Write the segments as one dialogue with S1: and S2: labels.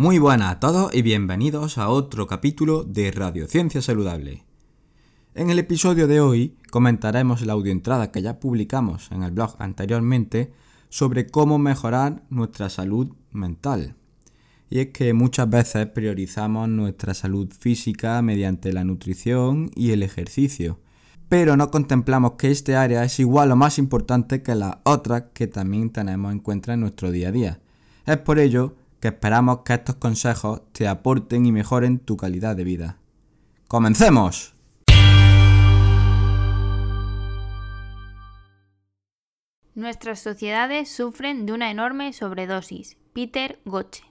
S1: Muy buenas a todos y bienvenidos a otro capítulo de Radiociencia Saludable. En el episodio de hoy comentaremos la audioentrada que ya publicamos en el blog anteriormente sobre cómo mejorar nuestra salud mental. Y es que muchas veces priorizamos nuestra salud física mediante la nutrición y el ejercicio, pero no contemplamos que este área es igual o más importante que las otras que también tenemos en cuenta en nuestro día a día. Es por ello que esperamos que estos consejos te aporten y mejoren tu calidad de vida. ¡Comencemos!
S2: Nuestras sociedades sufren de una enorme sobredosis. Peter Goche.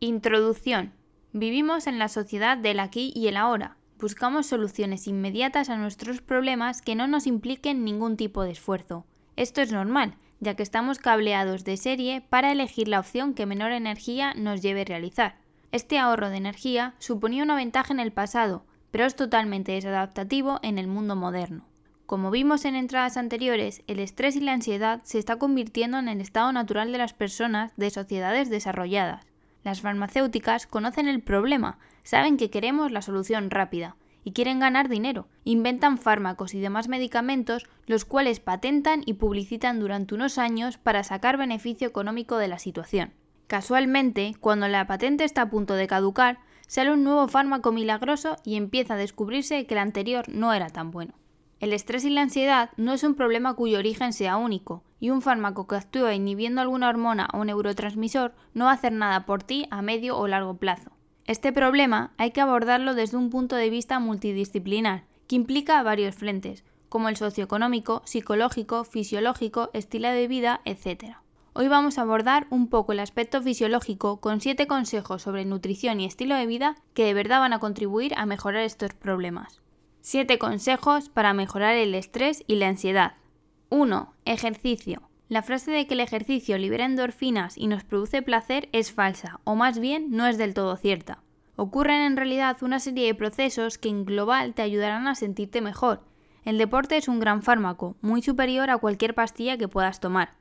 S2: Introducción. Vivimos en la sociedad del aquí y el ahora. Buscamos soluciones inmediatas a nuestros problemas que no nos impliquen ningún tipo de esfuerzo. Esto es normal, ya que estamos cableados de serie para elegir la opción que menor energía nos lleve a realizar. Este ahorro de energía suponía una ventaja en el pasado, pero es totalmente desadaptativo en el mundo moderno. Como vimos en entradas anteriores, el estrés y la ansiedad se está convirtiendo en el estado natural de las personas de sociedades desarrolladas. Las farmacéuticas conocen el problema, saben que queremos la solución rápida, y quieren ganar dinero. Inventan fármacos y demás medicamentos, los cuales patentan y publicitan durante unos años para sacar beneficio económico de la situación. Casualmente, cuando la patente está a punto de caducar, sale un nuevo fármaco milagroso y empieza a descubrirse que el anterior no era tan bueno. El estrés y la ansiedad no es un problema cuyo origen sea único, y un fármaco que actúe inhibiendo alguna hormona o neurotransmisor no va a hacer nada por ti a medio o largo plazo. Este problema hay que abordarlo desde un punto de vista multidisciplinar, que implica varios frentes, como el socioeconómico, psicológico, fisiológico, estilo de vida, etc. Hoy vamos a abordar un poco el aspecto fisiológico con 7 consejos sobre nutrición y estilo de vida que de verdad van a contribuir a mejorar estos problemas. 7 consejos para mejorar el estrés y la ansiedad. 1. Ejercicio. La frase de que el ejercicio libera endorfinas y nos produce placer es falsa, o más bien no es del todo cierta. Ocurren en realidad una serie de procesos que en global te ayudarán a sentirte mejor. El deporte es un gran fármaco, muy superior a cualquier pastilla que puedas tomar.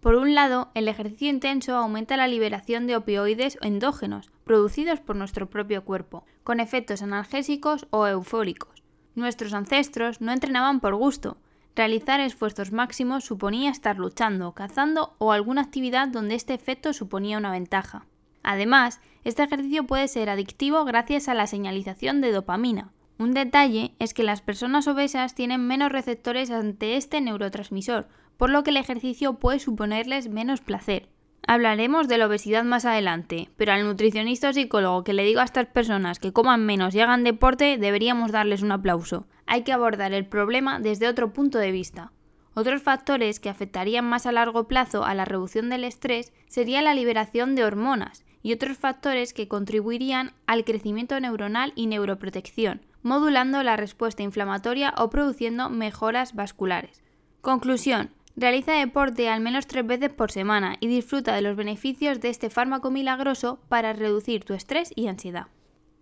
S2: Por un lado, el ejercicio intenso aumenta la liberación de opioides endógenos, producidos por nuestro propio cuerpo, con efectos analgésicos o eufóricos. Nuestros ancestros no entrenaban por gusto, Realizar esfuerzos máximos suponía estar luchando, cazando o alguna actividad donde este efecto suponía una ventaja. Además, este ejercicio puede ser adictivo gracias a la señalización de dopamina. Un detalle es que las personas obesas tienen menos receptores ante este neurotransmisor, por lo que el ejercicio puede suponerles menos placer. Hablaremos de la obesidad más adelante, pero al nutricionista o psicólogo que le diga a estas personas que coman menos y hagan deporte deberíamos darles un aplauso. Hay que abordar el problema desde otro punto de vista. Otros factores que afectarían más a largo plazo a la reducción del estrés sería la liberación de hormonas y otros factores que contribuirían al crecimiento neuronal y neuroprotección, modulando la respuesta inflamatoria o produciendo mejoras vasculares. Conclusión. Realiza deporte al menos tres veces por semana y disfruta de los beneficios de este fármaco milagroso para reducir tu estrés y ansiedad.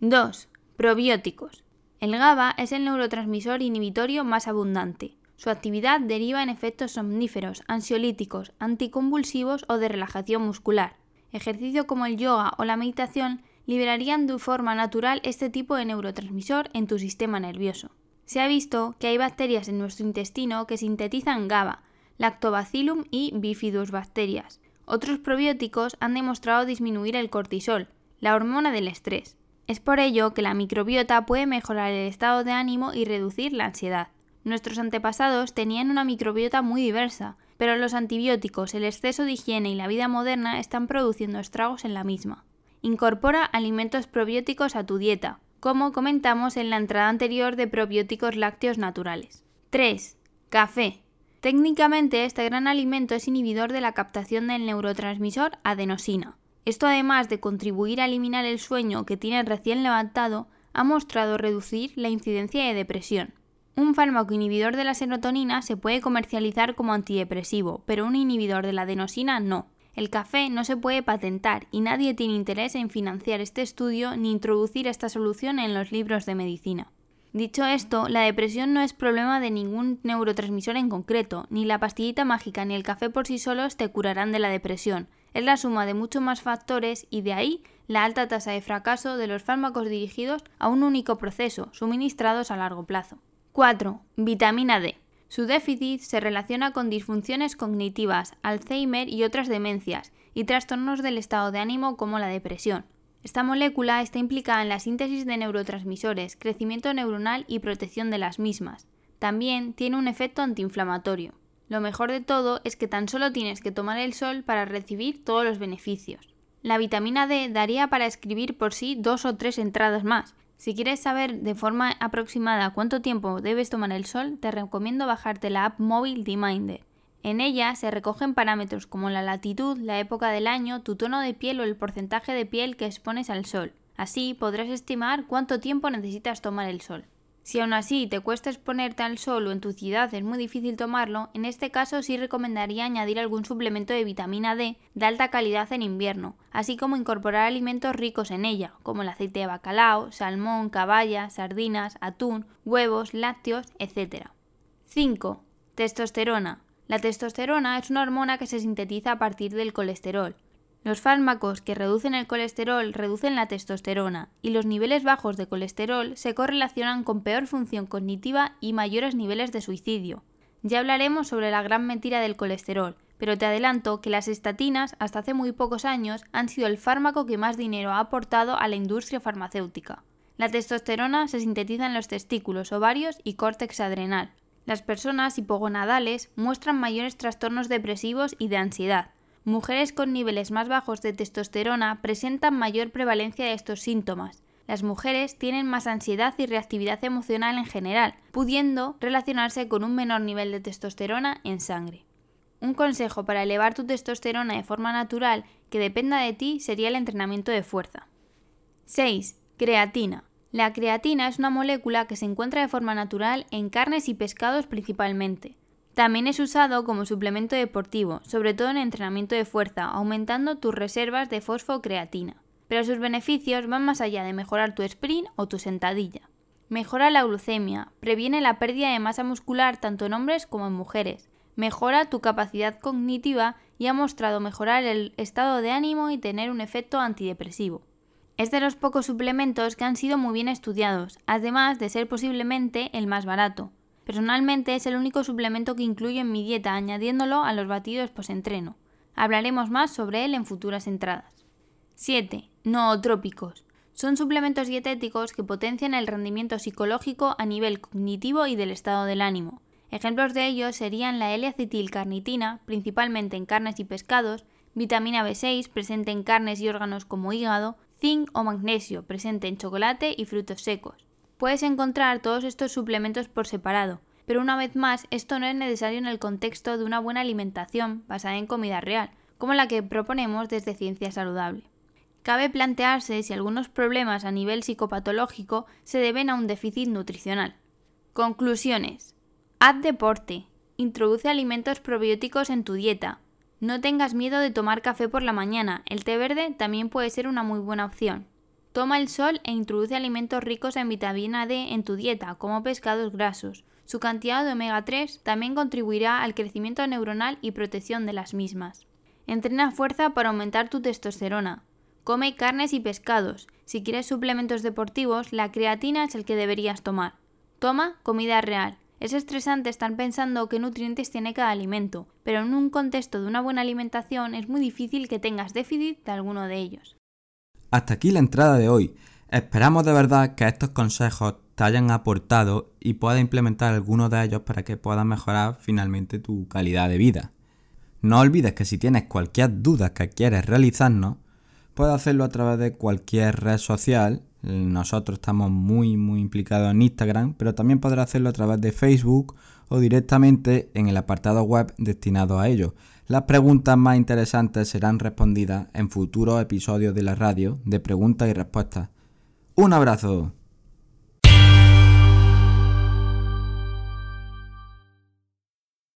S2: 2. Probióticos. El GABA es el neurotransmisor inhibitorio más abundante. Su actividad deriva en efectos somníferos, ansiolíticos, anticonvulsivos o de relajación muscular. Ejercicio como el yoga o la meditación liberarían de forma natural este tipo de neurotransmisor en tu sistema nervioso. Se ha visto que hay bacterias en nuestro intestino que sintetizan GABA, Lactobacillum y Bifidus bacterias. Otros probióticos han demostrado disminuir el cortisol, la hormona del estrés. Es por ello que la microbiota puede mejorar el estado de ánimo y reducir la ansiedad. Nuestros antepasados tenían una microbiota muy diversa, pero los antibióticos, el exceso de higiene y la vida moderna están produciendo estragos en la misma. Incorpora alimentos probióticos a tu dieta, como comentamos en la entrada anterior de probióticos lácteos naturales. 3. Café. Técnicamente, este gran alimento es inhibidor de la captación del neurotransmisor adenosina. Esto, además de contribuir a eliminar el sueño que tiene recién levantado, ha mostrado reducir la incidencia de depresión. Un fármaco inhibidor de la serotonina se puede comercializar como antidepresivo, pero un inhibidor de la adenosina no. El café no se puede patentar y nadie tiene interés en financiar este estudio ni introducir esta solución en los libros de medicina. Dicho esto, la depresión no es problema de ningún neurotransmisor en concreto, ni la pastillita mágica ni el café por sí solos te curarán de la depresión. Es la suma de muchos más factores y de ahí la alta tasa de fracaso de los fármacos dirigidos a un único proceso, suministrados a largo plazo. 4. Vitamina D. Su déficit se relaciona con disfunciones cognitivas, Alzheimer y otras demencias, y trastornos del estado de ánimo como la depresión. Esta molécula está implicada en la síntesis de neurotransmisores, crecimiento neuronal y protección de las mismas. También tiene un efecto antiinflamatorio. Lo mejor de todo es que tan solo tienes que tomar el sol para recibir todos los beneficios. La vitamina D daría para escribir por sí dos o tres entradas más, si quieres saber de forma aproximada cuánto tiempo debes tomar el sol, te recomiendo bajarte la app móvil Dminder. En ella se recogen parámetros como la latitud, la época del año, tu tono de piel o el porcentaje de piel que expones al sol. Así podrás estimar cuánto tiempo necesitas tomar el sol. Si aún así te cuesta exponerte al sol o en tu ciudad es muy difícil tomarlo, en este caso sí recomendaría añadir algún suplemento de vitamina D de alta calidad en invierno, así como incorporar alimentos ricos en ella, como el aceite de bacalao, salmón, caballa, sardinas, atún, huevos, lácteos, etc. 5. Testosterona. La testosterona es una hormona que se sintetiza a partir del colesterol. Los fármacos que reducen el colesterol reducen la testosterona y los niveles bajos de colesterol se correlacionan con peor función cognitiva y mayores niveles de suicidio. Ya hablaremos sobre la gran mentira del colesterol, pero te adelanto que las estatinas hasta hace muy pocos años han sido el fármaco que más dinero ha aportado a la industria farmacéutica. La testosterona se sintetiza en los testículos, ovarios y córtex adrenal. Las personas hipogonadales muestran mayores trastornos depresivos y de ansiedad, mujeres con niveles más bajos de testosterona presentan mayor prevalencia de estos síntomas. Las mujeres tienen más ansiedad y reactividad emocional en general, pudiendo relacionarse con un menor nivel de testosterona en sangre. Un consejo para elevar tu testosterona de forma natural que dependa de ti sería el entrenamiento de fuerza. 6. Creatina. La creatina es una molécula que se encuentra de forma natural en carnes y pescados principalmente. También es usado como suplemento deportivo, sobre todo en entrenamiento de fuerza, aumentando tus reservas de fosfocreatina. Pero sus beneficios van más allá de mejorar tu sprint o tu sentadilla. Mejora la glucemia, previene la pérdida de masa muscular tanto en hombres como en mujeres, mejora tu capacidad cognitiva y ha mostrado mejorar el estado de ánimo y tener un efecto antidepresivo. Es de los pocos suplementos que han sido muy bien estudiados, además de ser posiblemente el más barato. Personalmente es el único suplemento que incluyo en mi dieta, añadiéndolo a los batidos post-entreno. Hablaremos más sobre él en futuras entradas. 7. Nootrópicos. Son suplementos dietéticos que potencian el rendimiento psicológico a nivel cognitivo y del estado del ánimo. Ejemplos de ellos serían la L-acetilcarnitina, principalmente en carnes y pescados, vitamina B6, presente en carnes y órganos como hígado, zinc o magnesio, presente en chocolate y frutos secos. Puedes encontrar todos estos suplementos por separado, pero una vez más esto no es necesario en el contexto de una buena alimentación basada en comida real, como la que proponemos desde Ciencia Saludable. Cabe plantearse si algunos problemas a nivel psicopatológico se deben a un déficit nutricional. Conclusiones. Haz deporte. Introduce alimentos probióticos en tu dieta. No tengas miedo de tomar café por la mañana, el té verde también puede ser una muy buena opción. Toma el sol e introduce alimentos ricos en vitamina D en tu dieta, como pescados grasos. Su cantidad de omega 3 también contribuirá al crecimiento neuronal y protección de las mismas. Entrena fuerza para aumentar tu testosterona. Come carnes y pescados. Si quieres suplementos deportivos, la creatina es el que deberías tomar. Toma comida real. Es estresante estar pensando qué nutrientes tiene cada alimento, pero en un contexto de una buena alimentación es muy difícil que tengas déficit de alguno de ellos.
S1: Hasta aquí la entrada de hoy. Esperamos de verdad que estos consejos te hayan aportado y puedas implementar algunos de ellos para que puedas mejorar finalmente tu calidad de vida. No olvides que si tienes cualquier duda que quieres realizarnos, puedes hacerlo a través de cualquier red social. Nosotros estamos muy muy implicados en Instagram, pero también podrás hacerlo a través de Facebook o directamente en el apartado web destinado a ello. Las preguntas más interesantes serán respondidas en futuros episodios de la radio de preguntas y respuestas. Un abrazo.